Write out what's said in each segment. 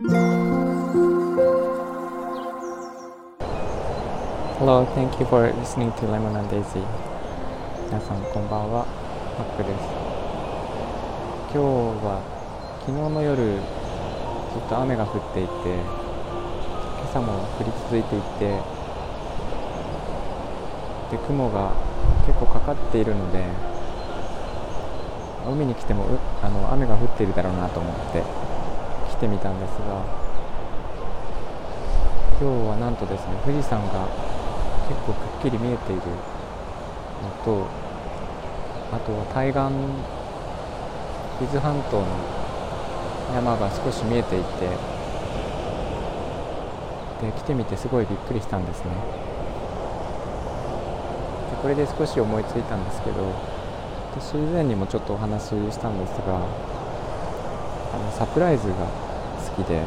Hello, thank you for listening to Lemon and Daisy. 皆さんこんばんは、マックです。今日は昨日の夜ずっと雨が降っていて、今朝も降り続いていて、で雲が結構かかっているので、海に来てもあの雨が降っているだろうなと思って来てみたんですが、今日はなんとですね富士山が結構くっきり見えているのとあとは対岸伊豆半島の山が少し見えていてで来てみてすごいびっくりしたんですね。でこれで少し思いついたんですけど私以前にもちょっとお話ししたんですがあのサプライズがきで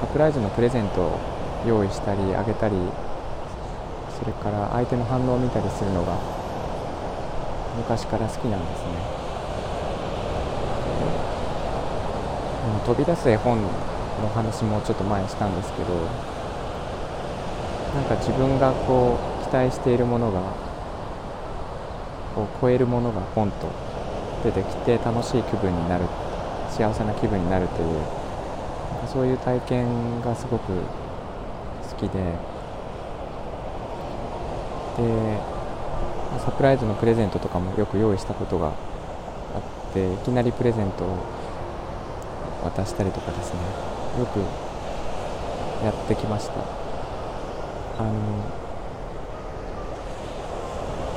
サプライズのプレゼントを用意したりあげたりそれから相手の反応を見たりするのが昔から好きなんですね。飛び出す絵本の話もちょっと前にしたんですけどなんか自分がこう期待しているものがを超えるものがポンと出てきて楽しい気分になる幸せな気分になるというそういう体験がすごく好きででサプライズのプレゼントとかもよく用意したことがあっていきなりプレゼントを渡したりとかですねよくやってきました。あの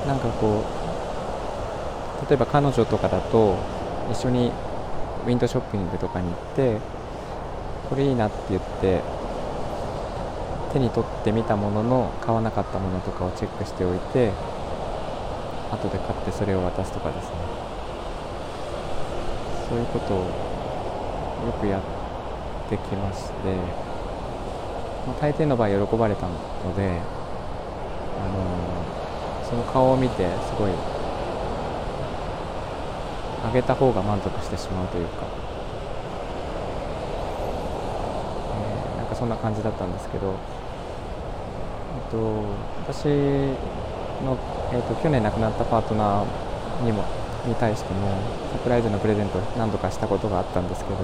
なんかこう例えば彼女とかだと一緒にウィンドショッピングとかに行ってこれいいなって言って手に取ってみたものの買わなかったものとかをチェックしておいて後で買ってそれを渡すとかですね。そういうことをよくやってきまして、まあ、大抵の場合喜ばれたので、あのー、その顔を見てすごいあげた方が満足してしまうというか、えー、なんかそんな感じだったんですけど、えっと、私の、えっと、去年亡くなったパートナーにもに対してもサプライズのプレゼントを何度かしたことがあったんですけど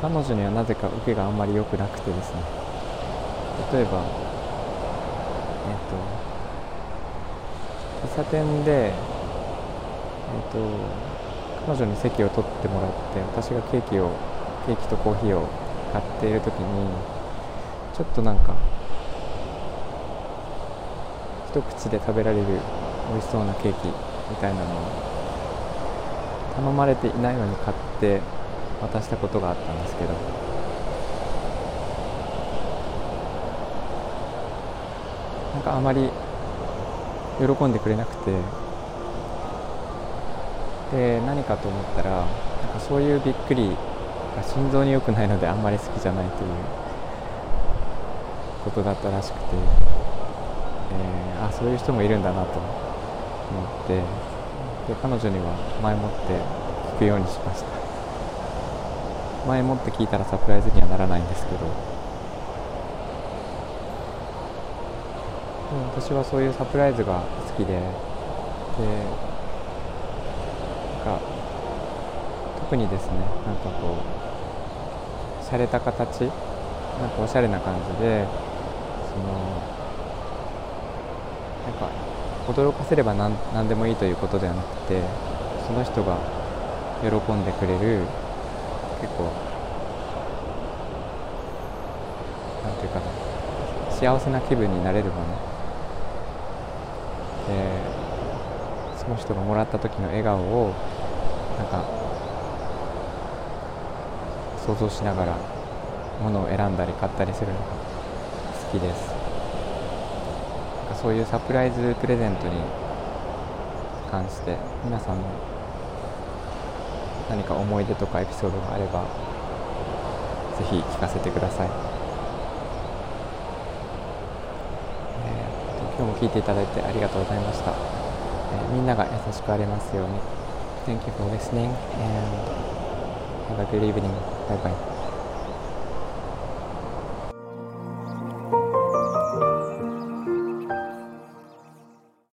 彼女にはなぜか受けがあんまり良くなくてですね。例えばえっ、と喫茶店でえっ、と彼女に席を取ってもらって私がケーキをケーキとコーヒーを買っている時にちょっとなんか一口で食べられる美味しそうなケーキみたいなのを頼まれていないのに買って渡したことがあったんですけど。なんかあまり喜んでくれなくてで何かと思ったらなんかそういうびっくりが心臓に良くないのであんまり好きじゃないということだったらしくて、えー、あそういう人もいるんだなと思ってで彼女には前もって聞くようにしました。前もって聞いたらサプライズにはならないんですけど。私はそういうサプライズが好きででなんか特にですねなんかこう洒落た形なんかおしゃれな感じでそのなんか驚かせれば何何でもいいということではなくてその人が喜んでくれる結構なんていうかな幸せな気分になれるもの。でその人がもらった時の笑顔をなんか想像しながら物を選んだり買ったりするのが好きです。なんかそういうサプライズプレゼントに関して皆さんも何か思い出とかエピソードがあればぜひ聞かせてください、えー、今日も聞いていただいてありがとうございました、えー、みんなが優しくありますように。Thank you for listening and Have a good evening. バイバイ。